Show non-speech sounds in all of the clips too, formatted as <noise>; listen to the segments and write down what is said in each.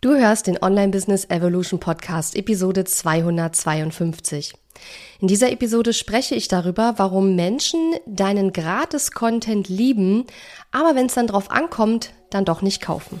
Du hörst den Online Business Evolution Podcast Episode 252. In dieser Episode spreche ich darüber, warum Menschen deinen Gratis-Content lieben, aber wenn es dann drauf ankommt, dann doch nicht kaufen.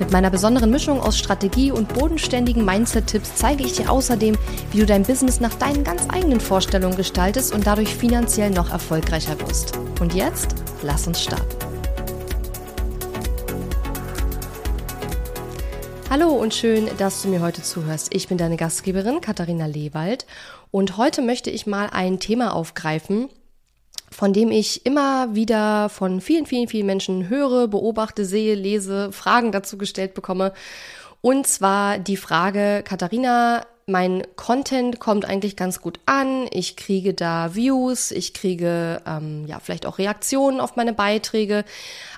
Mit meiner besonderen Mischung aus Strategie und bodenständigen Mindset-Tipps zeige ich dir außerdem, wie du dein Business nach deinen ganz eigenen Vorstellungen gestaltest und dadurch finanziell noch erfolgreicher wirst. Und jetzt, lass uns starten. Hallo und schön, dass du mir heute zuhörst. Ich bin deine Gastgeberin Katharina Lewald und heute möchte ich mal ein Thema aufgreifen, von dem ich immer wieder von vielen, vielen, vielen Menschen höre, beobachte, sehe, lese, Fragen dazu gestellt bekomme. Und zwar die Frage, Katharina, mein Content kommt eigentlich ganz gut an. Ich kriege da Views, ich kriege ähm, ja vielleicht auch Reaktionen auf meine Beiträge.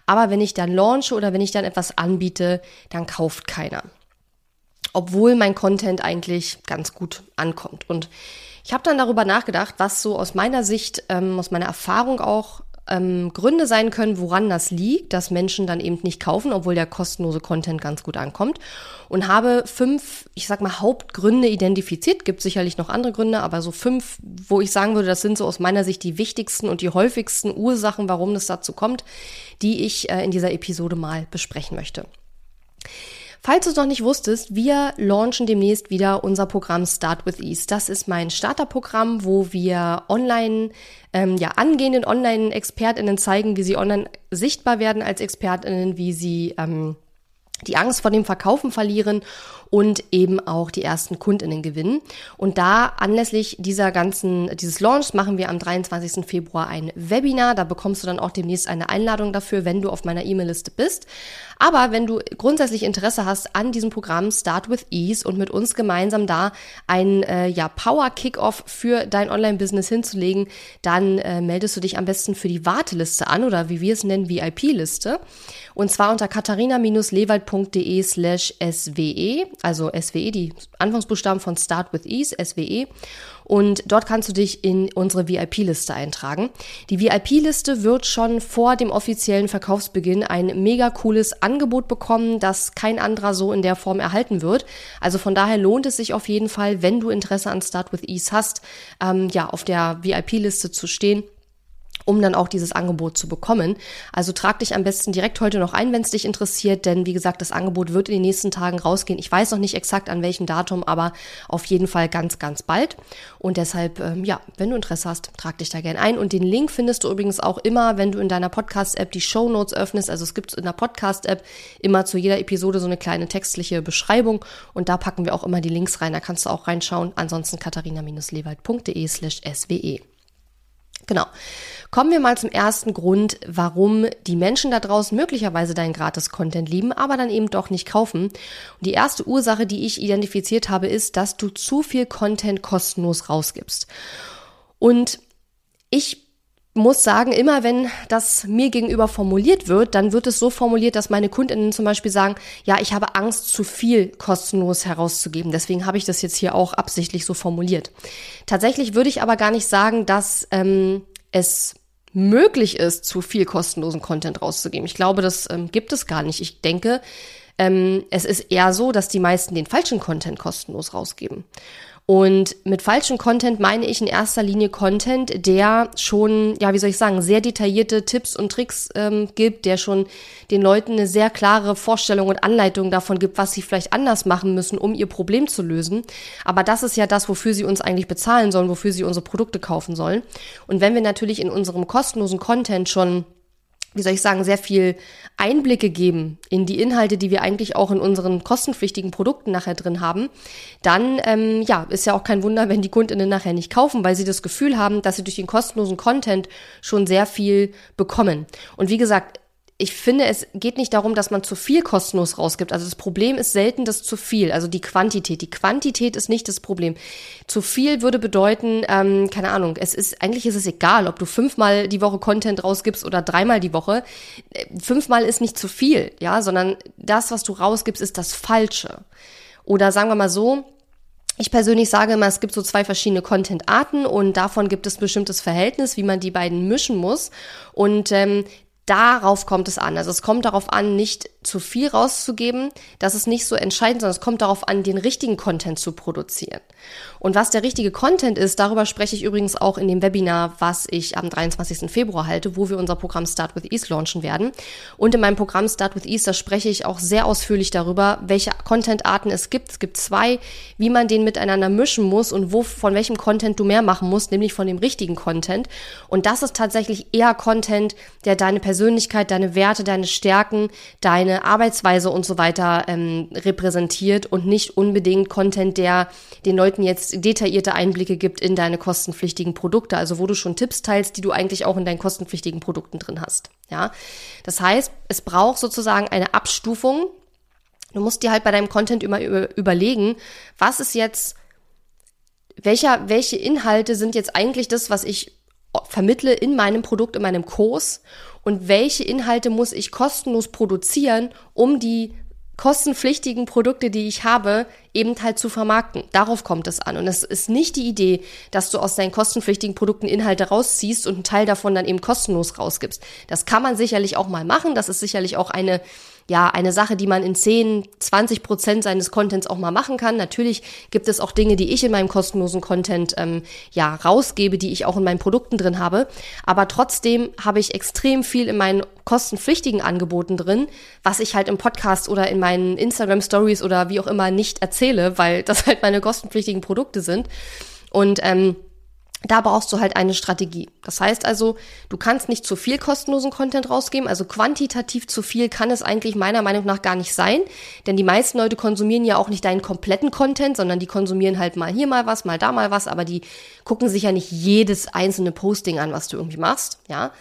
Aber wenn ich dann launche oder wenn ich dann etwas anbiete, dann kauft keiner. Obwohl mein Content eigentlich ganz gut ankommt. Und ich habe dann darüber nachgedacht, was so aus meiner Sicht, ähm, aus meiner Erfahrung auch ähm, Gründe sein können, woran das liegt, dass Menschen dann eben nicht kaufen, obwohl der kostenlose Content ganz gut ankommt. Und habe fünf, ich sag mal, Hauptgründe identifiziert. Gibt sicherlich noch andere Gründe, aber so fünf, wo ich sagen würde, das sind so aus meiner Sicht die wichtigsten und die häufigsten Ursachen, warum das dazu kommt, die ich äh, in dieser Episode mal besprechen möchte. Falls du es noch nicht wusstest, wir launchen demnächst wieder unser Programm Start with Ease. Das ist mein Starterprogramm, wo wir online, ähm, ja, angehenden Online-ExpertInnen zeigen, wie sie online sichtbar werden als ExpertInnen, wie sie ähm, die Angst vor dem Verkaufen verlieren und eben auch die ersten Kundinnen gewinnen. Und da anlässlich dieser ganzen, dieses Launch machen wir am 23. Februar ein Webinar. Da bekommst du dann auch demnächst eine Einladung dafür, wenn du auf meiner E-Mail-Liste bist. Aber wenn du grundsätzlich Interesse hast an diesem Programm Start with Ease und mit uns gemeinsam da ein äh, ja, Power Kickoff für dein Online-Business hinzulegen, dann äh, meldest du dich am besten für die Warteliste an oder wie wir es nennen, VIP-Liste. Und zwar unter katharina-lewald.de slash SWE also SWE, die Anfangsbuchstaben von Start with Ease, SWE. Und dort kannst du dich in unsere VIP-Liste eintragen. Die VIP-Liste wird schon vor dem offiziellen Verkaufsbeginn ein mega cooles Angebot bekommen, das kein anderer so in der Form erhalten wird. Also von daher lohnt es sich auf jeden Fall, wenn du Interesse an Start with Ease hast, ähm, ja, auf der VIP-Liste zu stehen um dann auch dieses Angebot zu bekommen. Also trag dich am besten direkt heute noch ein, wenn es dich interessiert, denn wie gesagt, das Angebot wird in den nächsten Tagen rausgehen. Ich weiß noch nicht exakt an welchem Datum, aber auf jeden Fall ganz, ganz bald. Und deshalb, ähm, ja, wenn du Interesse hast, trag dich da gerne ein. Und den Link findest du übrigens auch immer, wenn du in deiner Podcast-App die Show Notes öffnest. Also es gibt in der Podcast-App immer zu jeder Episode so eine kleine textliche Beschreibung und da packen wir auch immer die Links rein. Da kannst du auch reinschauen. Ansonsten katharina-lewald.de slash SWE. Genau. Kommen wir mal zum ersten Grund, warum die Menschen da draußen möglicherweise deinen Gratis-Content lieben, aber dann eben doch nicht kaufen. Und die erste Ursache, die ich identifiziert habe, ist, dass du zu viel Content kostenlos rausgibst. Und ich muss sagen, immer wenn das mir gegenüber formuliert wird, dann wird es so formuliert, dass meine Kundinnen zum Beispiel sagen, ja, ich habe Angst, zu viel kostenlos herauszugeben. Deswegen habe ich das jetzt hier auch absichtlich so formuliert. Tatsächlich würde ich aber gar nicht sagen, dass ähm, es möglich ist, zu viel kostenlosen Content rauszugeben. Ich glaube, das ähm, gibt es gar nicht. Ich denke, ähm, es ist eher so, dass die meisten den falschen Content kostenlos rausgeben. Und mit falschem Content meine ich in erster Linie Content, der schon, ja, wie soll ich sagen, sehr detaillierte Tipps und Tricks ähm, gibt, der schon den Leuten eine sehr klare Vorstellung und Anleitung davon gibt, was sie vielleicht anders machen müssen, um ihr Problem zu lösen. Aber das ist ja das, wofür sie uns eigentlich bezahlen sollen, wofür sie unsere Produkte kaufen sollen. Und wenn wir natürlich in unserem kostenlosen Content schon wie soll ich sagen, sehr viel Einblicke geben in die Inhalte, die wir eigentlich auch in unseren kostenpflichtigen Produkten nachher drin haben, dann ähm, ja, ist ja auch kein Wunder, wenn die Kundinnen nachher nicht kaufen, weil sie das Gefühl haben, dass sie durch den kostenlosen Content schon sehr viel bekommen. Und wie gesagt, ich finde, es geht nicht darum, dass man zu viel kostenlos rausgibt. Also das Problem ist selten das zu viel, also die Quantität. Die Quantität ist nicht das Problem. Zu viel würde bedeuten, ähm, keine Ahnung, es ist, eigentlich ist es egal, ob du fünfmal die Woche Content rausgibst oder dreimal die Woche. Äh, fünfmal ist nicht zu viel, ja, sondern das, was du rausgibst, ist das Falsche. Oder sagen wir mal so, ich persönlich sage immer, es gibt so zwei verschiedene Content-Arten und davon gibt es bestimmtes Verhältnis, wie man die beiden mischen muss. Und ähm, darauf kommt es an. Also es kommt darauf an, nicht zu viel rauszugeben. Das ist nicht so entscheidend, sondern es kommt darauf an, den richtigen Content zu produzieren. Und was der richtige Content ist, darüber spreche ich übrigens auch in dem Webinar, was ich am 23. Februar halte, wo wir unser Programm Start with Ease launchen werden. Und in meinem Programm Start with Ease, da spreche ich auch sehr ausführlich darüber, welche Content-Arten es gibt. Es gibt zwei, wie man den miteinander mischen muss und wo, von welchem Content du mehr machen musst, nämlich von dem richtigen Content. Und das ist tatsächlich eher Content, der deine Persönlichkeit, deine Werte, deine Stärken, deine Arbeitsweise und so weiter ähm, repräsentiert und nicht unbedingt Content, der den Leuten jetzt detaillierte Einblicke gibt in deine kostenpflichtigen Produkte, also wo du schon Tipps teilst, die du eigentlich auch in deinen kostenpflichtigen Produkten drin hast. Ja, das heißt, es braucht sozusagen eine Abstufung. Du musst dir halt bei deinem Content immer überlegen, was ist jetzt welcher, welche Inhalte sind jetzt eigentlich das, was ich vermittle in meinem Produkt, in meinem Kurs und welche Inhalte muss ich kostenlos produzieren, um die kostenpflichtigen Produkte, die ich habe, eben halt zu vermarkten. Darauf kommt es an. Und es ist nicht die Idee, dass du aus deinen kostenpflichtigen Produkten Inhalte rausziehst und einen Teil davon dann eben kostenlos rausgibst. Das kann man sicherlich auch mal machen. Das ist sicherlich auch eine ja, eine Sache, die man in 10, 20 Prozent seines Contents auch mal machen kann. Natürlich gibt es auch Dinge, die ich in meinem kostenlosen Content ähm, ja rausgebe, die ich auch in meinen Produkten drin habe. Aber trotzdem habe ich extrem viel in meinen kostenpflichtigen Angeboten drin, was ich halt im Podcast oder in meinen Instagram Stories oder wie auch immer nicht erzähle, weil <laughs> das halt meine kostenpflichtigen Produkte sind. Und ähm, da brauchst du halt eine Strategie. Das heißt also, du kannst nicht zu viel kostenlosen Content rausgeben. Also quantitativ zu viel kann es eigentlich meiner Meinung nach gar nicht sein. Denn die meisten Leute konsumieren ja auch nicht deinen kompletten Content, sondern die konsumieren halt mal hier mal was, mal da mal was, aber die gucken sich ja nicht jedes einzelne Posting an, was du irgendwie machst, ja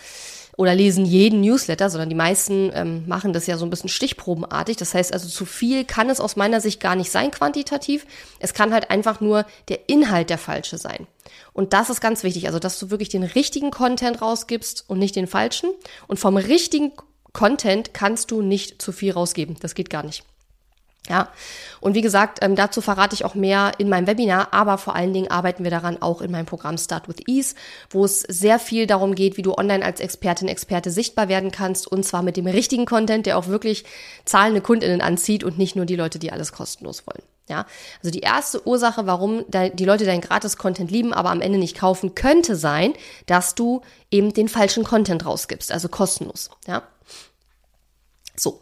oder lesen jeden Newsletter, sondern die meisten ähm, machen das ja so ein bisschen stichprobenartig. Das heißt also, zu viel kann es aus meiner Sicht gar nicht sein quantitativ. Es kann halt einfach nur der Inhalt der falsche sein. Und das ist ganz wichtig, also dass du wirklich den richtigen Content rausgibst und nicht den falschen. Und vom richtigen Content kannst du nicht zu viel rausgeben. Das geht gar nicht. Ja, und wie gesagt, ähm, dazu verrate ich auch mehr in meinem Webinar, aber vor allen Dingen arbeiten wir daran auch in meinem Programm Start with Ease, wo es sehr viel darum geht, wie du online als Expertin, Experte sichtbar werden kannst und zwar mit dem richtigen Content, der auch wirklich zahlende KundInnen anzieht und nicht nur die Leute, die alles kostenlos wollen. Ja, also die erste Ursache, warum die Leute deinen Gratis-Content lieben, aber am Ende nicht kaufen, könnte sein, dass du eben den falschen Content rausgibst, also kostenlos. Ja, so.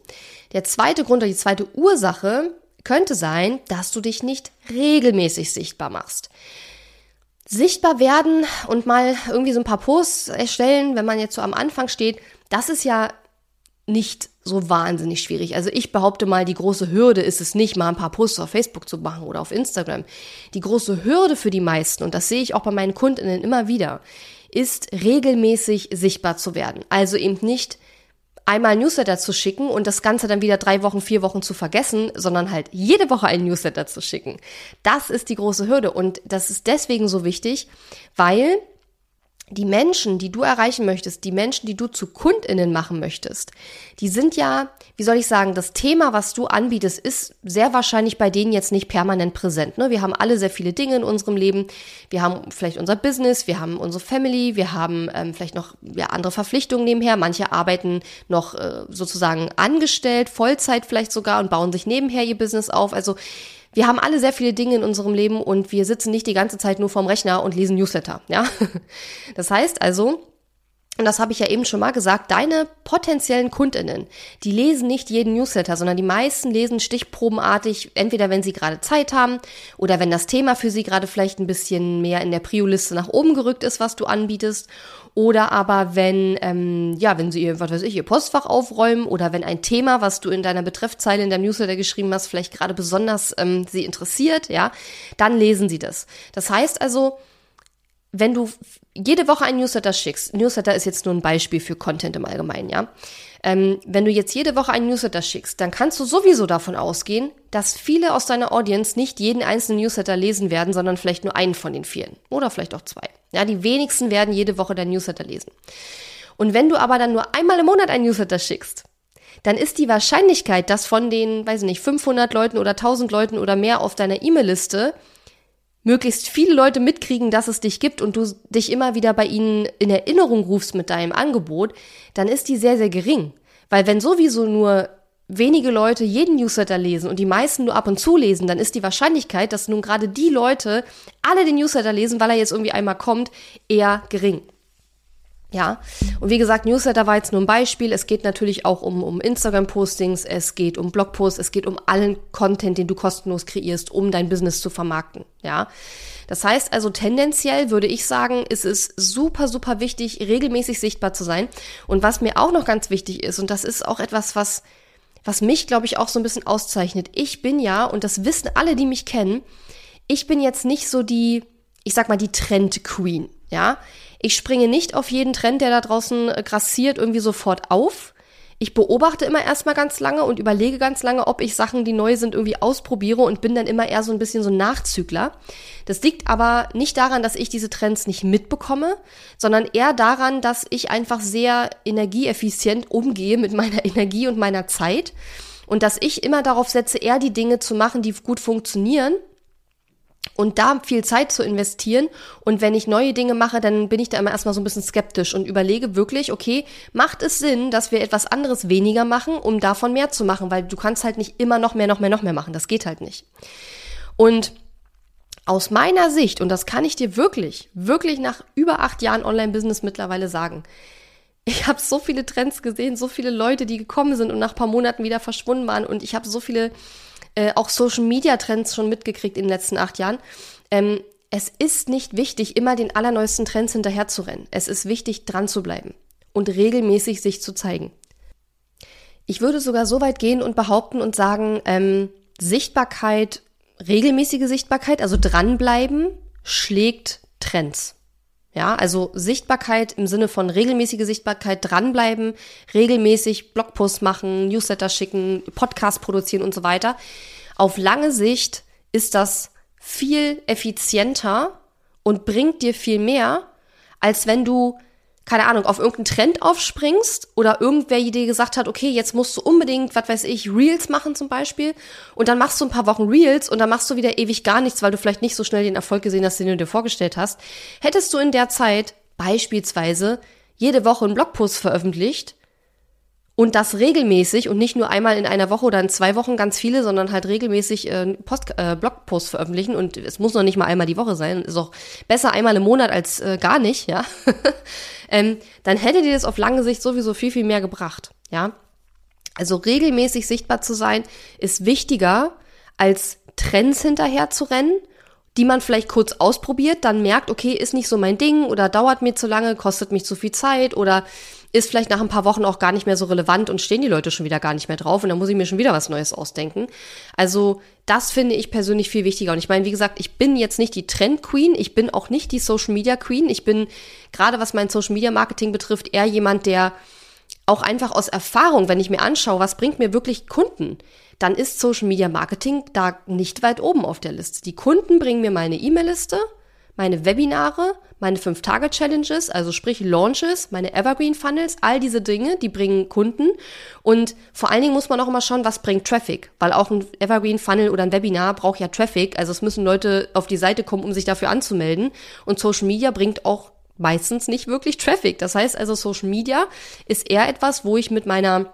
Der zweite Grund oder die zweite Ursache könnte sein, dass du dich nicht regelmäßig sichtbar machst. Sichtbar werden und mal irgendwie so ein paar Posts erstellen, wenn man jetzt so am Anfang steht, das ist ja nicht so wahnsinnig schwierig. Also ich behaupte mal, die große Hürde ist es nicht, mal ein paar Posts auf Facebook zu machen oder auf Instagram. Die große Hürde für die meisten, und das sehe ich auch bei meinen Kundinnen immer wieder, ist regelmäßig sichtbar zu werden. Also eben nicht einmal Newsletter zu schicken und das Ganze dann wieder drei Wochen, vier Wochen zu vergessen, sondern halt jede Woche einen Newsletter zu schicken. Das ist die große Hürde und das ist deswegen so wichtig, weil die Menschen, die du erreichen möchtest, die Menschen, die du zu Kundinnen machen möchtest, die sind ja, wie soll ich sagen, das Thema, was du anbietest, ist sehr wahrscheinlich bei denen jetzt nicht permanent präsent. Ne? Wir haben alle sehr viele Dinge in unserem Leben. Wir haben vielleicht unser Business, wir haben unsere Family, wir haben ähm, vielleicht noch ja, andere Verpflichtungen nebenher. Manche arbeiten noch äh, sozusagen angestellt, Vollzeit vielleicht sogar und bauen sich nebenher ihr Business auf. Also wir haben alle sehr viele Dinge in unserem Leben und wir sitzen nicht die ganze Zeit nur vorm Rechner und lesen Newsletter, <laughs> ja? Das heißt also, und das habe ich ja eben schon mal gesagt, deine potenziellen Kundinnen, die lesen nicht jeden Newsletter, sondern die meisten lesen stichprobenartig, entweder wenn sie gerade Zeit haben oder wenn das Thema für sie gerade vielleicht ein bisschen mehr in der Prio-Liste nach oben gerückt ist, was du anbietest. Oder aber wenn, ähm, ja, wenn sie ihr, was weiß ich, ihr Postfach aufräumen oder wenn ein Thema, was du in deiner Betreffzeile in deinem Newsletter geschrieben hast, vielleicht gerade besonders ähm, sie interessiert, ja, dann lesen sie das. Das heißt also, wenn du jede Woche ein Newsletter schickst, Newsletter ist jetzt nur ein Beispiel für Content im Allgemeinen, ja. Ähm, wenn du jetzt jede Woche ein Newsletter schickst, dann kannst du sowieso davon ausgehen, dass viele aus deiner Audience nicht jeden einzelnen Newsletter lesen werden, sondern vielleicht nur einen von den vielen. Oder vielleicht auch zwei. Ja, die wenigsten werden jede Woche dein Newsletter lesen. Und wenn du aber dann nur einmal im Monat ein Newsletter schickst, dann ist die Wahrscheinlichkeit, dass von den, weiß ich nicht, 500 Leuten oder 1000 Leuten oder mehr auf deiner E-Mail-Liste möglichst viele Leute mitkriegen, dass es dich gibt und du dich immer wieder bei ihnen in Erinnerung rufst mit deinem Angebot, dann ist die sehr, sehr gering. Weil wenn sowieso nur wenige Leute jeden Newsletter lesen und die meisten nur ab und zu lesen, dann ist die Wahrscheinlichkeit, dass nun gerade die Leute alle den Newsletter lesen, weil er jetzt irgendwie einmal kommt, eher gering. Ja, und wie gesagt, Newsletter war jetzt nur ein Beispiel. Es geht natürlich auch um, um Instagram-Postings, es geht um Blogposts, es geht um allen Content, den du kostenlos kreierst, um dein Business zu vermarkten. Ja, das heißt also tendenziell würde ich sagen, ist es super, super wichtig, regelmäßig sichtbar zu sein. Und was mir auch noch ganz wichtig ist, und das ist auch etwas, was, was mich, glaube ich, auch so ein bisschen auszeichnet. Ich bin ja, und das wissen alle, die mich kennen, ich bin jetzt nicht so die, ich sag mal, die Trend-Queen. Ja, ich springe nicht auf jeden Trend, der da draußen äh, grassiert, irgendwie sofort auf. Ich beobachte immer erstmal ganz lange und überlege ganz lange, ob ich Sachen, die neu sind, irgendwie ausprobiere und bin dann immer eher so ein bisschen so ein Nachzügler. Das liegt aber nicht daran, dass ich diese Trends nicht mitbekomme, sondern eher daran, dass ich einfach sehr energieeffizient umgehe mit meiner <laughs> Energie und meiner Zeit und dass ich immer darauf setze, eher die Dinge zu machen, die gut funktionieren und da viel Zeit zu investieren. Und wenn ich neue Dinge mache, dann bin ich da immer erstmal so ein bisschen skeptisch und überlege wirklich, okay, macht es Sinn, dass wir etwas anderes weniger machen, um davon mehr zu machen? Weil du kannst halt nicht immer noch mehr, noch mehr, noch mehr machen. Das geht halt nicht. Und aus meiner Sicht, und das kann ich dir wirklich, wirklich nach über acht Jahren Online-Business mittlerweile sagen, ich habe so viele Trends gesehen, so viele Leute, die gekommen sind und nach paar Monaten wieder verschwunden waren. Und ich habe so viele äh, auch Social Media Trends schon mitgekriegt in den letzten acht Jahren. Ähm, es ist nicht wichtig, immer den allerneuesten Trends hinterherzurennen. Es ist wichtig, dran zu bleiben und regelmäßig sich zu zeigen. Ich würde sogar so weit gehen und behaupten und sagen, ähm, Sichtbarkeit, regelmäßige Sichtbarkeit, also dranbleiben, schlägt Trends. Ja, also Sichtbarkeit im Sinne von regelmäßige Sichtbarkeit, dranbleiben, regelmäßig Blogposts machen, Newsletter schicken, Podcast produzieren und so weiter. Auf lange Sicht ist das viel effizienter und bringt dir viel mehr, als wenn du keine Ahnung, auf irgendeinen Trend aufspringst oder irgendwer dir gesagt hat, okay, jetzt musst du unbedingt, was weiß ich, Reels machen zum Beispiel und dann machst du ein paar Wochen Reels und dann machst du wieder ewig gar nichts, weil du vielleicht nicht so schnell den Erfolg gesehen hast, den du dir vorgestellt hast. Hättest du in der Zeit beispielsweise jede Woche einen Blogpost veröffentlicht, und das regelmäßig und nicht nur einmal in einer Woche oder in zwei Wochen ganz viele, sondern halt regelmäßig äh, Post, äh, Blogposts veröffentlichen und es muss noch nicht mal einmal die Woche sein, ist auch besser einmal im Monat als äh, gar nicht, ja, <laughs> ähm, dann hätte dir das auf lange Sicht sowieso viel, viel mehr gebracht, ja. Also regelmäßig sichtbar zu sein ist wichtiger als Trends hinterher zu rennen die man vielleicht kurz ausprobiert, dann merkt, okay, ist nicht so mein Ding oder dauert mir zu lange, kostet mich zu viel Zeit oder ist vielleicht nach ein paar Wochen auch gar nicht mehr so relevant und stehen die Leute schon wieder gar nicht mehr drauf und dann muss ich mir schon wieder was Neues ausdenken. Also das finde ich persönlich viel wichtiger. Und ich meine, wie gesagt, ich bin jetzt nicht die Trend Queen, ich bin auch nicht die Social Media Queen. Ich bin gerade was mein Social Media Marketing betrifft eher jemand, der auch einfach aus Erfahrung, wenn ich mir anschaue, was bringt mir wirklich Kunden, dann ist Social Media Marketing da nicht weit oben auf der Liste. Die Kunden bringen mir meine E-Mail-Liste, meine Webinare, meine 5-Tage-Challenges, also sprich Launches, meine Evergreen-Funnels, all diese Dinge, die bringen Kunden. Und vor allen Dingen muss man auch immer schauen, was bringt Traffic, weil auch ein Evergreen-Funnel oder ein Webinar braucht ja Traffic. Also es müssen Leute auf die Seite kommen, um sich dafür anzumelden. Und Social Media bringt auch meistens nicht wirklich Traffic. Das heißt also, Social Media ist eher etwas, wo ich mit meiner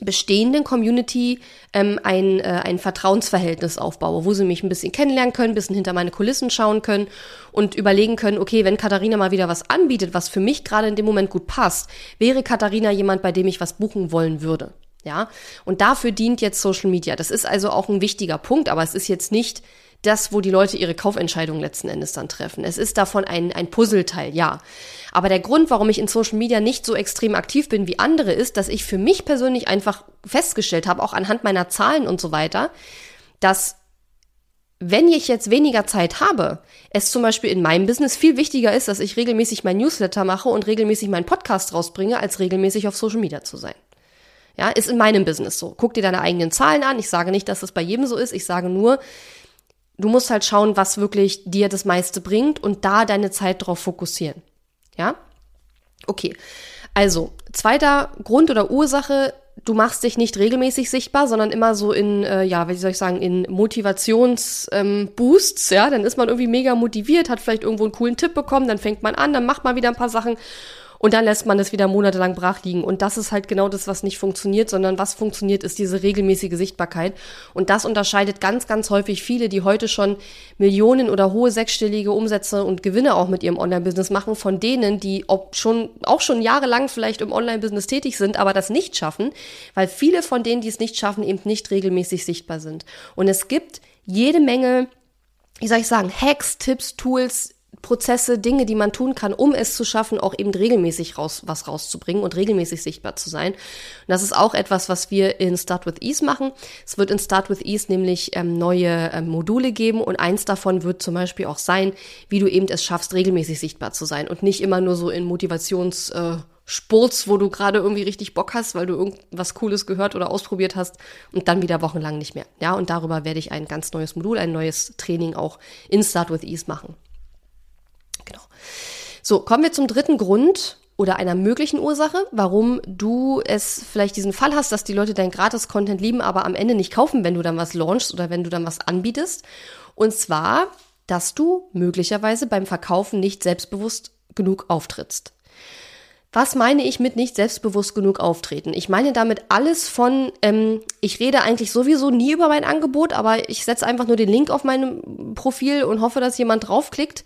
bestehenden Community ähm, ein, äh, ein Vertrauensverhältnis aufbaue, wo sie mich ein bisschen kennenlernen können, ein bisschen hinter meine Kulissen schauen können und überlegen können, okay, wenn Katharina mal wieder was anbietet, was für mich gerade in dem Moment gut passt, wäre Katharina jemand, bei dem ich was buchen wollen würde. Ja, und dafür dient jetzt Social Media. Das ist also auch ein wichtiger Punkt, aber es ist jetzt nicht das, wo die Leute ihre Kaufentscheidungen letzten Endes dann treffen. Es ist davon ein, ein Puzzleteil, ja. Aber der Grund, warum ich in Social Media nicht so extrem aktiv bin wie andere, ist, dass ich für mich persönlich einfach festgestellt habe, auch anhand meiner Zahlen und so weiter, dass wenn ich jetzt weniger Zeit habe, es zum Beispiel in meinem Business viel wichtiger ist, dass ich regelmäßig mein Newsletter mache und regelmäßig meinen Podcast rausbringe, als regelmäßig auf Social Media zu sein. Ja, ist in meinem Business so. Guck dir deine eigenen Zahlen an. Ich sage nicht, dass das bei jedem so ist. Ich sage nur, du musst halt schauen, was wirklich dir das meiste bringt und da deine Zeit drauf fokussieren. Ja? Okay. Also, zweiter Grund oder Ursache, du machst dich nicht regelmäßig sichtbar, sondern immer so in, äh, ja, wie soll ich sagen, in Motivationsboosts, ähm, ja, dann ist man irgendwie mega motiviert, hat vielleicht irgendwo einen coolen Tipp bekommen, dann fängt man an, dann macht man wieder ein paar Sachen und dann lässt man es wieder monatelang brach liegen. Und das ist halt genau das, was nicht funktioniert, sondern was funktioniert, ist diese regelmäßige Sichtbarkeit. Und das unterscheidet ganz, ganz häufig viele, die heute schon Millionen oder hohe sechsstellige Umsätze und Gewinne auch mit ihrem Online-Business machen, von denen, die ob schon, auch schon jahrelang vielleicht im Online-Business tätig sind, aber das nicht schaffen, weil viele von denen, die es nicht schaffen, eben nicht regelmäßig sichtbar sind. Und es gibt jede Menge wie soll ich sagen, Hacks, Tipps, Tools, Prozesse, Dinge, die man tun kann, um es zu schaffen, auch eben regelmäßig raus, was rauszubringen und regelmäßig sichtbar zu sein. Und das ist auch etwas, was wir in Start with Ease machen. Es wird in Start with Ease nämlich ähm, neue ähm, Module geben und eins davon wird zum Beispiel auch sein, wie du eben es schaffst, regelmäßig sichtbar zu sein und nicht immer nur so in Motivations- äh, Sports, wo du gerade irgendwie richtig Bock hast, weil du irgendwas Cooles gehört oder ausprobiert hast und dann wieder wochenlang nicht mehr. Ja, und darüber werde ich ein ganz neues Modul, ein neues Training auch in Start with Ease machen. So, kommen wir zum dritten Grund oder einer möglichen Ursache, warum du es vielleicht diesen Fall hast, dass die Leute dein Gratis-Content lieben, aber am Ende nicht kaufen, wenn du dann was launchst oder wenn du dann was anbietest. Und zwar, dass du möglicherweise beim Verkaufen nicht selbstbewusst genug auftrittst. Was meine ich mit nicht selbstbewusst genug auftreten? Ich meine damit alles von, ähm, ich rede eigentlich sowieso nie über mein Angebot, aber ich setze einfach nur den Link auf meinem Profil und hoffe, dass jemand draufklickt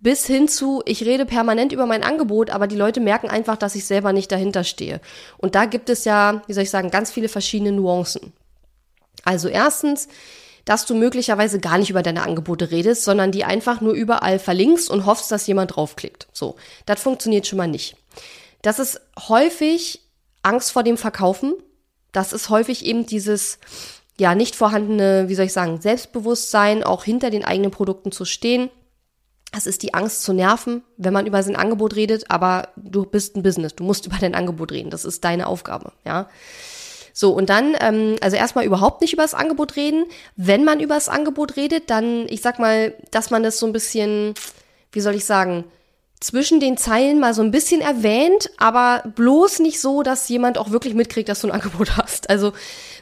bis hin zu, ich rede permanent über mein Angebot, aber die Leute merken einfach, dass ich selber nicht dahinter stehe. Und da gibt es ja, wie soll ich sagen, ganz viele verschiedene Nuancen. Also erstens, dass du möglicherweise gar nicht über deine Angebote redest, sondern die einfach nur überall verlinkst und hoffst, dass jemand draufklickt. So, das funktioniert schon mal nicht. Das ist häufig Angst vor dem Verkaufen. Das ist häufig eben dieses, ja, nicht vorhandene, wie soll ich sagen, Selbstbewusstsein, auch hinter den eigenen Produkten zu stehen. Es ist die Angst zu nerven, wenn man über sein Angebot redet, aber du bist ein Business, du musst <laughs> über dein Angebot reden, das ist deine Aufgabe, ja. So, und dann, ähm, also erstmal überhaupt nicht über das Angebot reden. Wenn man über das Angebot redet, dann, ich sag mal, dass man das so ein bisschen, wie soll ich sagen, zwischen den Zeilen mal so ein bisschen erwähnt, aber bloß nicht so, dass jemand auch wirklich mitkriegt, dass du ein <laughs> Angebot hast. Also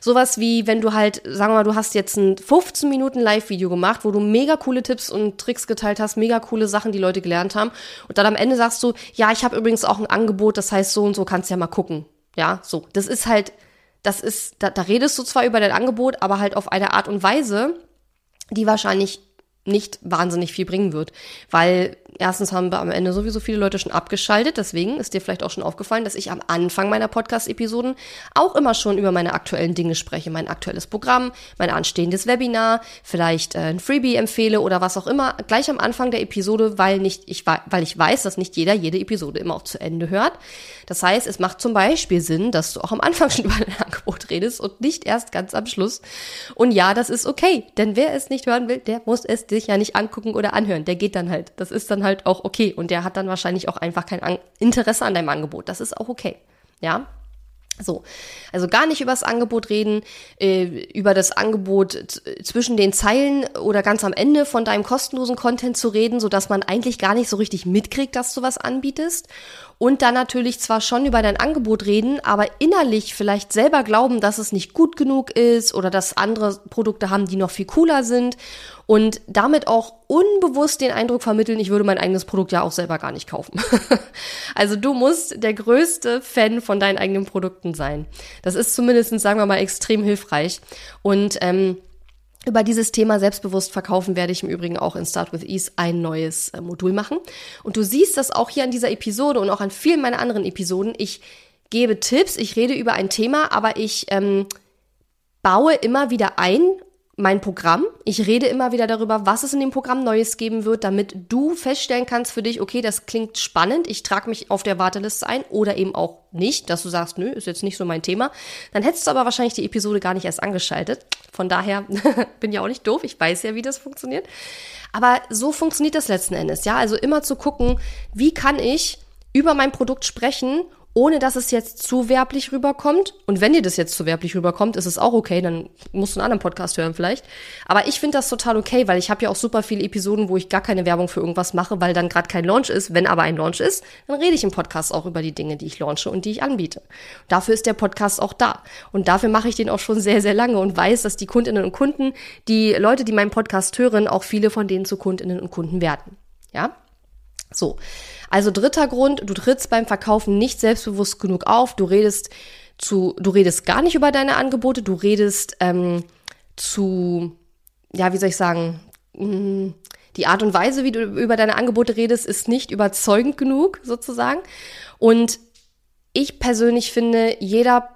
sowas wie, wenn du halt, sagen wir mal, du hast jetzt ein 15 Minuten Live-Video gemacht, wo du mega coole Tipps und Tricks geteilt hast, mega coole Sachen, die Leute gelernt haben. Und dann am Ende sagst du, ja, ich habe übrigens auch ein Angebot, das heißt so und so, kannst ja mal gucken. Ja, so. Das ist halt, das ist, da, da redest du zwar über dein Angebot, aber halt auf eine Art und Weise, die wahrscheinlich nicht wahnsinnig viel bringen wird, weil erstens haben wir am Ende sowieso viele Leute schon abgeschaltet, deswegen ist dir vielleicht auch schon aufgefallen, dass ich am Anfang meiner Podcast-Episoden auch immer schon über meine aktuellen Dinge spreche, mein aktuelles Programm, mein anstehendes Webinar, vielleicht äh, ein Freebie empfehle oder was auch immer, gleich am Anfang der Episode, weil nicht ich weil ich weiß, dass nicht jeder jede Episode immer auch zu Ende hört. Das heißt, es macht zum Beispiel Sinn, dass du auch am Anfang <laughs> schon über dein Angebot redest und nicht erst ganz am Schluss. Und ja, das ist okay, denn wer es nicht hören will, der muss es sich ja nicht angucken oder anhören. Der geht dann halt. Das ist dann halt auch okay. Und der hat dann wahrscheinlich auch einfach kein Interesse an deinem Angebot. Das ist auch okay. Ja. So, also gar nicht über das Angebot reden, äh, über das Angebot zwischen den Zeilen oder ganz am Ende von deinem kostenlosen Content zu reden, so dass man eigentlich gar nicht so richtig mitkriegt, dass du was anbietest und dann natürlich zwar schon über dein Angebot reden, aber innerlich vielleicht selber glauben, dass es nicht gut genug ist oder dass andere Produkte haben, die noch viel cooler sind und damit auch unbewusst den Eindruck vermitteln, ich würde mein eigenes Produkt ja auch selber gar nicht kaufen. <laughs> also du musst der größte Fan von deinen eigenen Produkten sein. Das ist zumindest, sagen wir mal, extrem hilfreich und ähm, über dieses Thema selbstbewusst verkaufen werde ich im Übrigen auch in Start with Ease ein neues äh, Modul machen. Und du siehst das auch hier an dieser Episode und auch an vielen meiner anderen Episoden. Ich gebe Tipps, ich rede über ein Thema, aber ich ähm, baue immer wieder ein mein Programm. Ich rede immer wieder darüber, was es in dem Programm Neues geben wird, damit du feststellen kannst für dich, okay, das klingt spannend, ich trage mich auf der Warteliste ein oder eben auch nicht, dass du sagst, nö, ist jetzt nicht so mein Thema. Dann hättest du aber wahrscheinlich die Episode gar nicht erst angeschaltet. Von daher <laughs> bin ja auch nicht doof, ich weiß ja, wie das funktioniert. Aber so funktioniert das letzten Endes, ja? Also immer zu gucken, wie kann ich über mein Produkt sprechen ohne dass es jetzt zu werblich rüberkommt. Und wenn dir das jetzt zu werblich rüberkommt, ist es auch okay, dann musst du einen anderen Podcast hören vielleicht. Aber ich finde das total okay, weil ich habe ja auch super viele Episoden, wo ich gar keine Werbung für irgendwas mache, weil dann gerade kein Launch ist. Wenn aber ein Launch ist, dann rede ich im Podcast auch über die Dinge, die ich launche und die ich anbiete. Dafür ist der Podcast auch da. Und dafür mache ich den auch schon sehr, sehr lange und weiß, dass die Kundinnen und Kunden, die Leute, die meinen Podcast hören, auch viele von denen zu Kundinnen und Kunden werden. Ja? So. Also dritter Grund, du trittst beim Verkaufen nicht selbstbewusst genug auf, du redest zu, du redest gar nicht über deine Angebote, du redest ähm, zu, ja, wie soll ich sagen, mh, mm, die Art und Weise, wie du über deine Angebote redest, ist nicht überzeugend genug, sozusagen. Und ich persönlich finde, jeder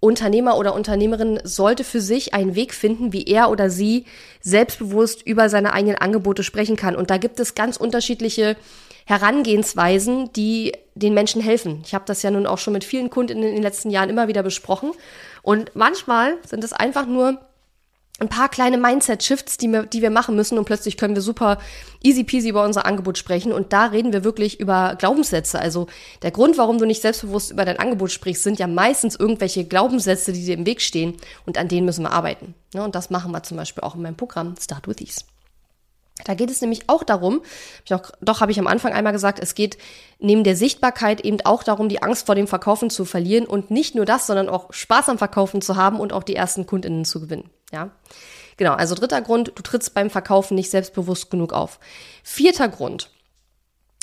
Unternehmer oder Unternehmerin sollte für sich einen Weg finden, wie er oder sie selbstbewusst über seine eigenen Angebote sprechen kann. Und da gibt es ganz unterschiedliche Herangehensweisen, die den Menschen helfen. Ich habe das ja nun auch schon mit vielen Kunden in den letzten Jahren immer wieder besprochen. Und manchmal sind es einfach nur ein paar kleine Mindset-Shifts, die wir, die wir machen müssen und plötzlich können wir super easy peasy über unser Angebot sprechen und da reden wir wirklich über Glaubenssätze. Also der Grund, warum du nicht selbstbewusst über dein Angebot sprichst, sind ja meistens irgendwelche Glaubenssätze, die dir im Weg stehen und an denen müssen wir arbeiten. Und das machen wir zum Beispiel auch in meinem Programm Start with Ease. Da geht es nämlich auch darum, auch, doch habe ich am Anfang einmal gesagt, es geht neben der Sichtbarkeit eben auch darum, die Angst vor dem Verkaufen zu verlieren und nicht nur das, sondern auch Spaß am Verkaufen zu haben und auch die ersten Kundinnen zu gewinnen. Ja, genau. Also dritter Grund, du trittst beim Verkaufen nicht selbstbewusst genug auf. Vierter Grund,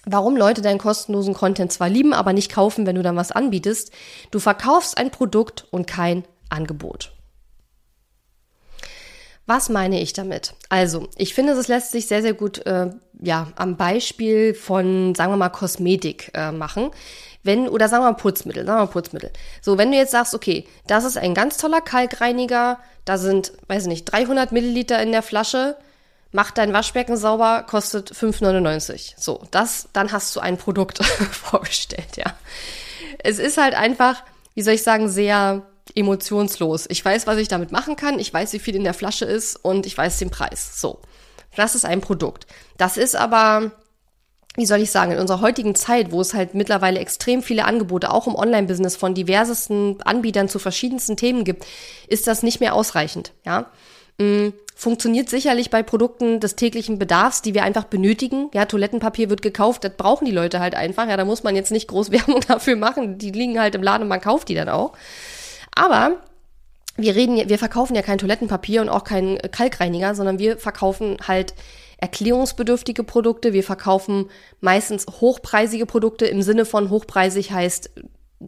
warum Leute deinen kostenlosen Content zwar lieben, aber nicht kaufen, wenn du dann was anbietest. Du verkaufst ein Produkt und kein Angebot. Was meine ich damit? Also, ich finde, es lässt sich sehr, sehr gut äh, ja, am Beispiel von, sagen wir mal, Kosmetik äh, machen. Wenn, oder sagen wir mal Putzmittel, sagen wir mal Putzmittel. So, wenn du jetzt sagst, okay, das ist ein ganz toller Kalkreiniger, da sind, weiß nicht, 300 Milliliter in der Flasche, macht dein Waschbecken sauber, kostet 5,99. So, das, dann hast du ein Produkt <laughs> vorgestellt, ja. Es ist halt einfach, wie soll ich sagen, sehr emotionslos. Ich weiß, was ich damit machen kann, ich weiß, wie viel in der Flasche ist und ich weiß den Preis. So. Das ist ein Produkt. Das ist aber, wie soll ich sagen, in unserer heutigen Zeit, wo es halt mittlerweile extrem viele Angebote auch im Online-Business von diversesten Anbietern zu verschiedensten Themen gibt, ist das nicht mehr ausreichend, ja. Mm, funktioniert sicherlich bei Produkten des täglichen Bedarfs, die wir einfach benötigen. Ja, Toilettenpapier wird gekauft, das brauchen die Leute halt einfach. Ja, da muss man jetzt nicht groß <laughs> Werbung dafür machen. Die liegen halt im Laden und man kauft die dann auch. Aber wir reden, wir verkaufen ja kein Toilettenpapier und auch keinen Kalkreiniger, sondern wir verkaufen halt erklärungsbedürftige Produkte. Wir verkaufen meistens hochpreisige Produkte im Sinne von hochpreisig heißt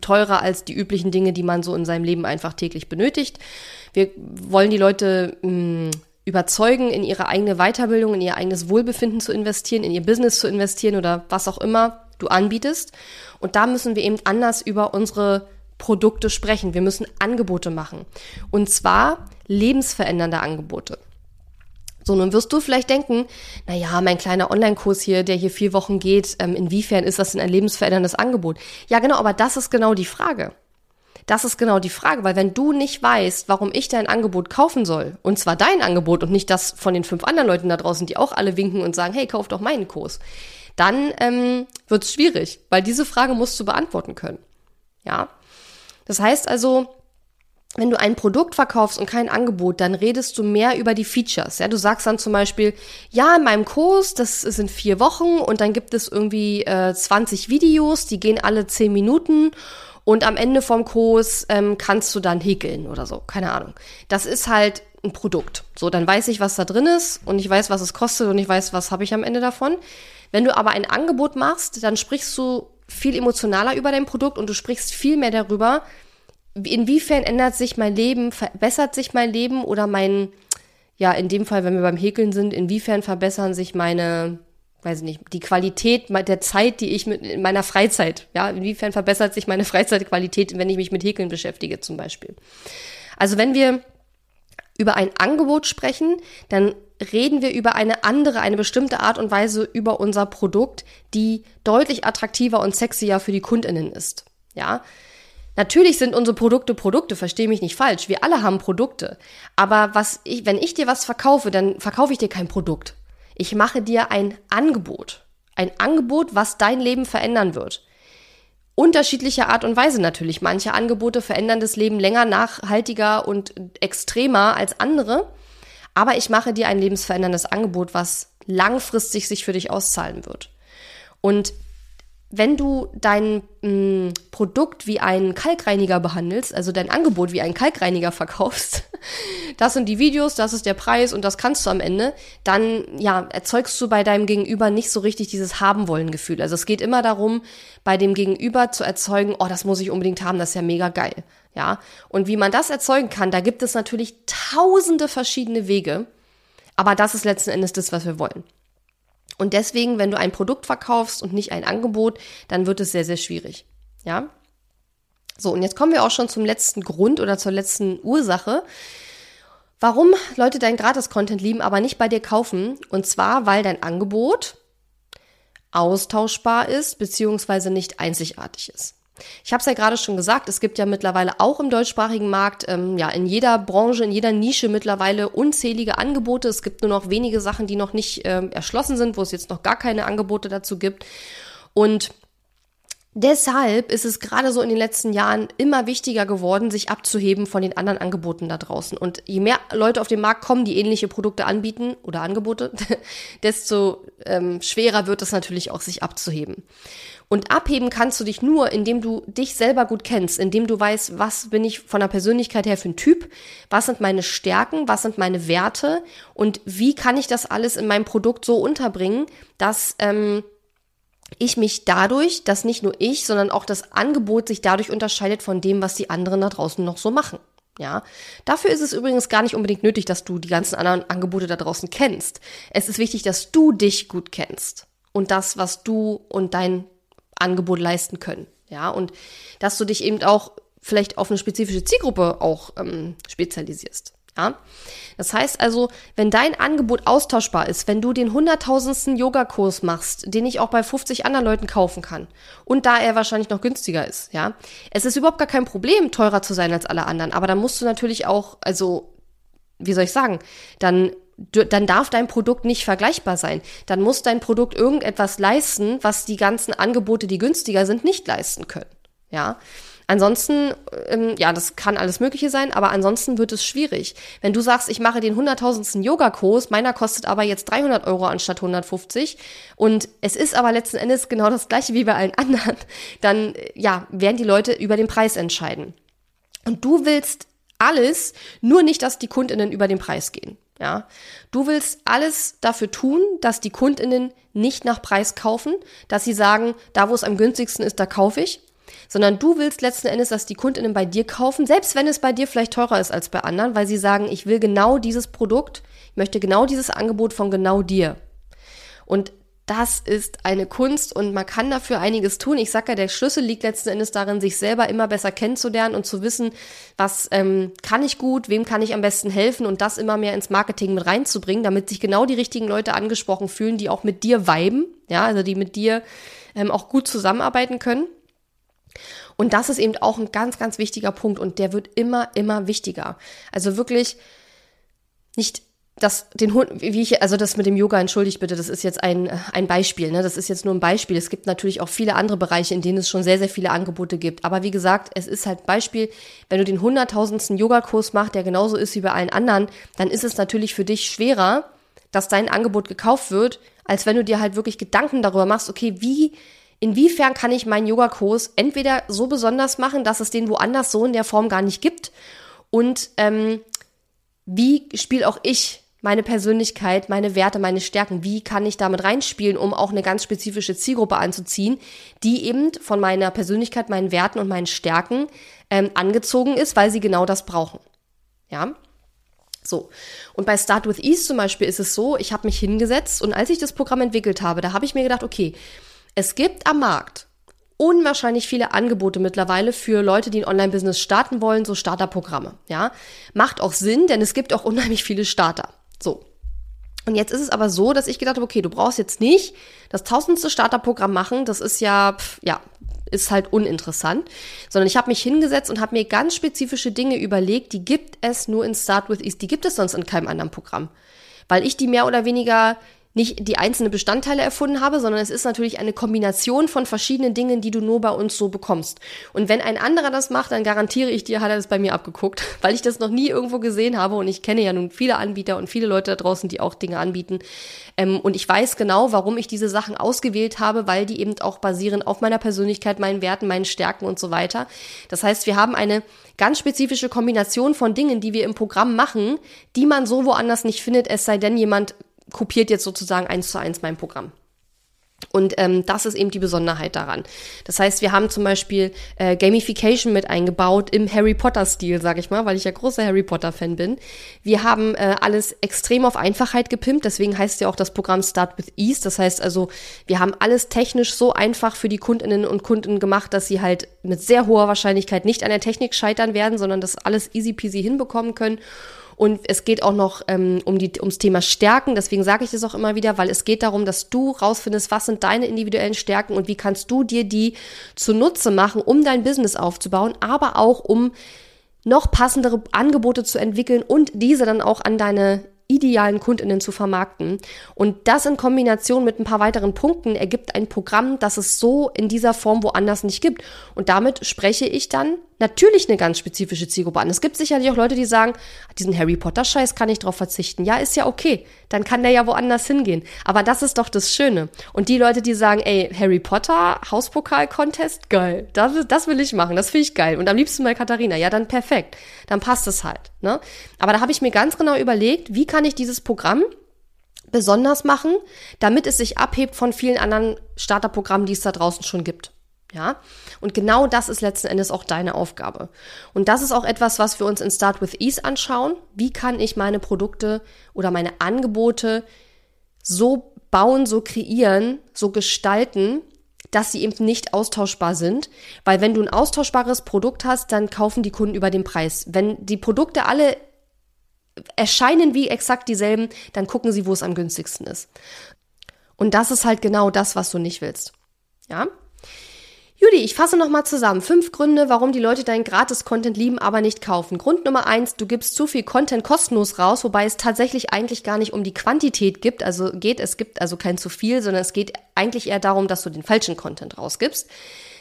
teurer als die üblichen Dinge, die man so in seinem Leben einfach täglich benötigt. Wir wollen die Leute mh, hm, überzeugen, in ihre eigene Weiterbildung, in ihr eigenes Wohlbefinden zu investieren, in ihr Business zu investieren oder was auch immer du anbietest. Und da müssen wir eben anders über unsere Produkte sprechen. Wir müssen Angebote machen. Und zwar lebensverändernde Angebote. So, nun wirst du vielleicht denken, na ja, mein kleiner Online-Kurs hier, der hier vier Wochen geht, ähm, inwiefern ist das denn ein lebensveränderndes Angebot? Ja, genau, aber das ist genau die Frage. Das ist genau die Frage, weil wenn du nicht weißt, warum ich dein Angebot kaufen soll, und zwar dein Angebot und nicht das von den fünf anderen Leuten da draußen, die auch alle winken und sagen, hey, kauf doch meinen Kurs, dann ähm, wird es schwierig, weil diese Frage musst du beantworten können. Ja, das heißt also, wenn du ein Produkt verkaufst und kein Angebot, dann redest du mehr über die Features. Ja, du sagst dann zum Beispiel, ja, in meinem Kurs, das sind vier Wochen und dann gibt es irgendwie äh, 20 Videos, die gehen alle zehn Minuten und am Ende vom Kurs ähm, kannst du dann häkeln oder so. Keine Ahnung. Das ist halt ein Produkt. So, dann weiß ich, was da drin ist und ich weiß, was es kostet und ich weiß, was habe ich am Ende davon. Wenn du aber ein Angebot machst, dann sprichst du viel emotionaler über dein Produkt und du sprichst viel mehr darüber, inwiefern ändert sich mein Leben, verbessert sich mein Leben oder mein, ja, in dem Fall, wenn wir beim Häkeln sind, inwiefern verbessern sich meine, weiß ich nicht, die Qualität der Zeit, die ich mit in meiner Freizeit, ja, inwiefern verbessert sich meine Freizeitqualität, wenn ich mich mit Häkeln beschäftige zum Beispiel. Also wenn wir über ein Angebot sprechen, dann reden wir über eine andere, eine bestimmte Art und Weise über unser Produkt, die deutlich attraktiver und sexier für die Kundinnen ist. Ja. Natürlich sind unsere Produkte Produkte, verstehe mich nicht falsch. Wir alle haben Produkte. Aber was ich, wenn ich dir was verkaufe, dann verkaufe ich dir kein Produkt. Ich mache dir ein Angebot. Ein Angebot, was dein Leben verändern wird. Unterschiedlicher Art und Weise natürlich. Manche Angebote verändern das Leben länger, nachhaltiger und extremer als andere. Aber ich mache dir ein lebensveränderndes Angebot, was langfristig sich für dich auszahlen wird. Und wenn du dein mh, mm, Produkt wie einen Kalkreiniger behandelst, also dein Angebot wie einen Kalkreiniger verkaufst, <laughs> das sind die Videos, das ist der Preis und das kannst du am Ende, dann ja, erzeugst du bei deinem Gegenüber nicht so richtig dieses haben wollen Gefühl. Also es geht immer darum, bei dem Gegenüber zu erzeugen, oh, das muss ich unbedingt haben, das ist ja mega geil. Ja? Und wie man das erzeugen kann, da gibt es natürlich tausende verschiedene Wege, aber das ist letzten Endes das, was wir wollen. Und deswegen, wenn du ein Produkt verkaufst und nicht ein Angebot, dann wird es sehr, sehr schwierig. Ja? So, und jetzt kommen wir auch schon zum letzten Grund oder zur letzten Ursache, warum Leute dein Gratis-Content lieben, aber nicht bei dir kaufen. Und zwar, weil dein Angebot austauschbar ist, beziehungsweise nicht einzigartig ist. Ich habe es ja gerade schon gesagt, es gibt ja mittlerweile auch im deutschsprachigen Markt, ähm, ja, in jeder Branche, in jeder Nische mittlerweile unzählige Angebote. Es gibt nur noch wenige Sachen, die noch nicht ähm, erschlossen sind, wo es jetzt noch gar keine Angebote dazu gibt. Und Deshalb ist es gerade so in den letzten Jahren immer wichtiger geworden, sich abzuheben von den anderen Angeboten da draußen. Und je mehr Leute auf den Markt kommen, die ähnliche Produkte anbieten oder Angebote, <laughs> desto ähm, schwerer wird es natürlich auch, sich abzuheben. Und abheben kannst du dich nur, indem du dich selber gut kennst, indem du weißt, was bin ich von der Persönlichkeit her für ein Typ, was sind meine Stärken, was sind meine Werte und wie kann ich das alles in meinem Produkt so unterbringen, dass ähm, ich mich dadurch, dass nicht nur ich, sondern auch das Angebot sich dadurch unterscheidet von dem, was die anderen da draußen noch so machen. Ja, dafür ist es übrigens gar nicht unbedingt nötig, dass du die ganzen anderen Angebote da draußen kennst. Es ist wichtig, dass du dich gut kennst und das, was du und dein Angebot leisten können. Ja, und dass du dich eben auch vielleicht auf eine spezifische Zielgruppe auch ähm, spezialisierst. Ja, das heißt also, wenn dein Angebot austauschbar ist, wenn du den hunderttausendsten Yogakurs machst, den ich auch bei 50 anderen Leuten kaufen kann und da er wahrscheinlich noch günstiger ist, ja, es ist überhaupt gar kein Problem, teurer zu sein als alle anderen, aber dann musst du natürlich auch, also, wie soll ich sagen, dann dann darf dein Produkt nicht vergleichbar sein. Dann muss dein Produkt irgendetwas leisten, was die ganzen Angebote, die günstiger sind, nicht leisten können. Ja. Ansonsten, ähm, ja, das kann alles Mögliche sein, aber ansonsten wird es schwierig. Wenn du sagst, ich mache den hunderttausendsten Yoga-Kurs, meiner kostet aber jetzt 300 Euro anstatt 150 und es ist aber letzten Endes genau das gleiche wie bei allen <laughs> anderen, dann, ja, werden die Leute über den Preis entscheiden. Und du willst alles, nur nicht, dass die Kundinnen über den Preis gehen. Ja, du willst alles dafür tun, dass die Kundinnen nicht nach Preis kaufen, dass sie sagen, da wo es am günstigsten ist, da kaufe ich, sondern du willst letzten Endes, dass die Kundinnen bei dir kaufen, selbst wenn es bei dir vielleicht teurer ist als bei anderen, weil sie sagen, ich will genau dieses Produkt, ich möchte genau dieses Angebot von genau dir. Und das ist eine Kunst und man kann dafür einiges tun. Ich sage ja, der Schlüssel liegt letzten Endes darin, sich selber immer besser kennenzulernen und zu wissen, was ähm, kann ich gut, wem kann ich am besten helfen und das immer mehr ins Marketing mit reinzubringen, damit sich genau die richtigen Leute angesprochen fühlen, die auch mit dir viben, ja, also die mit dir ähm, auch gut zusammenarbeiten können. Und das ist eben auch ein ganz, ganz wichtiger Punkt und der wird immer, immer wichtiger. Also wirklich nicht das, den Hund, wie ich, also das mit dem Yoga, entschuldigt bitte, das ist jetzt ein, ein Beispiel, ne? Das ist jetzt nur ein Beispiel. Es gibt natürlich auch viele andere Bereiche, in denen es schon sehr, sehr viele Angebote gibt. Aber wie gesagt, es ist halt Beispiel, wenn du den hunderttausendsten Yogakurs machst, der genauso ist wie bei allen anderen, dann ist es natürlich für dich schwerer, dass dein Angebot gekauft wird, als wenn du dir halt wirklich Gedanken darüber machst, okay, wie, inwiefern kann ich meinen Yogakurs entweder so besonders machen, dass es den woanders so in der Form gar nicht gibt und ähm, wie spiele auch ich meine Persönlichkeit, meine Werte, meine Stärken, wie kann ich damit reinspielen, um auch eine ganz spezifische Zielgruppe anzuziehen, die eben von meiner Persönlichkeit, meinen Werten und meinen Stärken ähm, angezogen ist, weil sie genau das brauchen. Ja. So. Und bei Start with Ease zum Beispiel ist es so, ich habe mich hingesetzt und als ich das Programm entwickelt habe, da habe ich mir gedacht, okay, es gibt am Markt unwahrscheinlich viele Angebote mittlerweile für Leute, die ein Online-Business starten wollen, so Starterprogramme. Ja, macht auch Sinn, denn es gibt auch unheimlich viele Starter. So. Und jetzt ist es aber so, dass ich gedacht habe, okay, du brauchst jetzt nicht das tausendste Starterprogramm machen. Das ist ja, pf, ja, ist halt uninteressant, sondern ich habe mich hingesetzt und habe mir ganz spezifische Dinge überlegt, die gibt es nur in Start with Ease, die gibt es sonst in keinem anderen Programm, weil ich die mehr oder weniger nicht die einzelnen Bestandteile erfunden habe, sondern es ist natürlich eine Kombination von verschiedenen Dingen, die du nur bei uns so bekommst. Und wenn ein anderer das macht, dann garantiere ich dir, hat er das bei mir abgeguckt, <laughs> weil ich das noch nie irgendwo gesehen habe und ich kenne ja nun viele Anbieter und viele Leute da draußen, die auch Dinge anbieten. Ähm, und ich weiß genau, warum ich diese Sachen ausgewählt habe, weil die eben auch basieren auf meiner Persönlichkeit, meinen Werten, meinen Stärken und so weiter. Das heißt, wir haben eine ganz spezifische Kombination von Dingen, die wir im Programm machen, die man so woanders nicht findet, es sei denn, jemand kopiert jetzt sozusagen eins zu eins mein Programm. Und ähm, das ist eben die Besonderheit daran. Das heißt, wir haben zum Beispiel äh, Gamification mit eingebaut im Harry Potter-Stil, sage ich mal, weil ich ja großer Harry Potter-Fan bin. Wir haben äh, alles extrem auf Einfachheit gepimpt, deswegen heißt ja auch das Programm Start with Ease. Das heißt also, wir haben alles technisch so einfach für die Kundinnen und Kunden gemacht, dass sie halt mit sehr hoher Wahrscheinlichkeit nicht an der Technik scheitern werden, sondern das alles easy peasy hinbekommen können. Und es geht auch noch ähm, um die, ums Thema Stärken. Deswegen sage ich das auch immer wieder, weil es geht darum, dass du rausfindest, was sind deine individuellen Stärken und wie kannst du dir die zunutze machen, um dein Business aufzubauen, aber auch um noch passendere Angebote zu entwickeln und diese dann auch an deine idealen Kundinnen zu vermarkten. Und das in Kombination mit ein paar weiteren Punkten ergibt ein Programm, das es so in dieser Form woanders nicht gibt. Und damit spreche ich dann natürlich eine ganz spezifische Zielgruppe an. Es gibt sicherlich auch Leute, die sagen, diesen Harry Potter Scheiß kann ich drauf verzichten. Ja, ist ja okay. Dann kann der ja woanders hingehen. Aber das ist doch das Schöne. Und die Leute, die sagen, ey, Harry Potter Hauspokal Contest, geil. Das, das will ich machen. Das finde ich geil. Und am liebsten bei Katharina. Ja, dann perfekt. Dann passt es halt. Ne? Aber da habe ich mir ganz genau überlegt, wie kann ich dieses Programm besonders machen, damit es sich abhebt von vielen anderen Starterprogrammen, die es da draußen schon gibt. Ja, und genau das ist letzten Endes auch deine Aufgabe. Und das ist auch etwas, was wir uns in Start with Ease anschauen. Wie kann ich meine Produkte oder meine Angebote so bauen, so kreieren, so gestalten, dass sie eben nicht austauschbar sind. Weil wenn du ein austauschbares Produkt hast, dann kaufen die Kunden über den Preis. Wenn die Produkte alle erscheinen wie exakt dieselben, dann gucken sie, wo es am günstigsten ist. Und das ist halt genau das, was du nicht willst. Ja? Judy, ich fasse nochmal zusammen. Fünf Gründe, warum die Leute deinen Gratis-Content lieben, aber nicht kaufen. Grund Nummer eins, du gibst zu viel Content kostenlos raus, wobei es tatsächlich eigentlich gar nicht um die Quantität gibt, also geht, es gibt also kein zu viel, sondern es geht eigentlich eher darum, dass du den falschen Content rausgibst.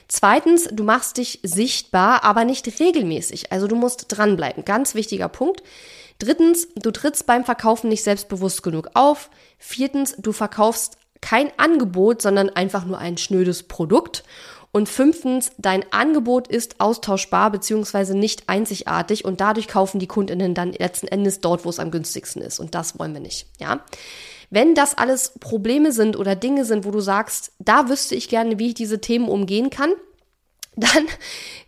Zweitens, du machst dich sichtbar, aber nicht regelmäßig. Also du musst dranbleiben. Ganz wichtiger Punkt. Drittens, du trittst beim Verkaufen nicht selbstbewusst genug auf. Viertens, du verkaufst kein Angebot, sondern einfach nur ein schnödes Produkt. Und fünftens, dein Angebot ist austauschbar beziehungsweise nicht einzigartig und dadurch kaufen die Kundinnen dann letzten Endes dort, wo es am günstigsten ist. Und das wollen wir nicht, ja. Wenn das alles Probleme sind oder Dinge sind, wo du sagst, da wüsste ich gerne, wie ich diese Themen umgehen kann, dann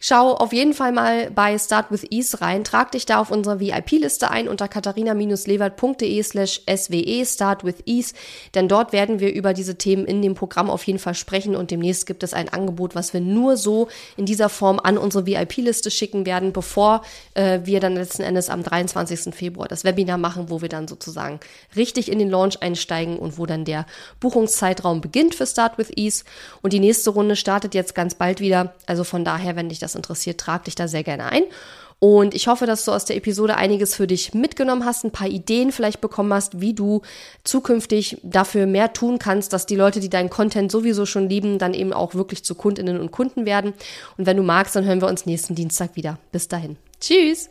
schau auf jeden Fall mal bei Start with Ease rein. Trag dich da auf unsere VIP-Liste ein unter katharina-lewert.de slash swe Start with Ease, denn dort werden wir über diese Themen in dem Programm auf jeden Fall sprechen und demnächst gibt es ein Angebot, was wir nur so in dieser Form an unsere VIP-Liste schicken werden, bevor äh, wir dann letzten Endes am 23. Februar das Webinar machen, wo wir dann sozusagen richtig in den Launch einsteigen und wo dann der Buchungszeitraum beginnt für Start with Ease und die nächste Runde startet jetzt ganz bald wieder. Also von daher, wenn dich das interessiert, trag dich da sehr gerne ein. Und ich hoffe, dass du aus der Episode einiges für dich mitgenommen hast, ein paar Ideen vielleicht bekommen hast, wie du zukünftig dafür mehr tun kannst, dass die Leute, die deinen Content sowieso schon lieben, dann eben auch wirklich zu Kundinnen und Kunden werden. Und wenn du magst, dann hören wir uns nächsten Dienstag wieder. Bis dahin. Tschüss!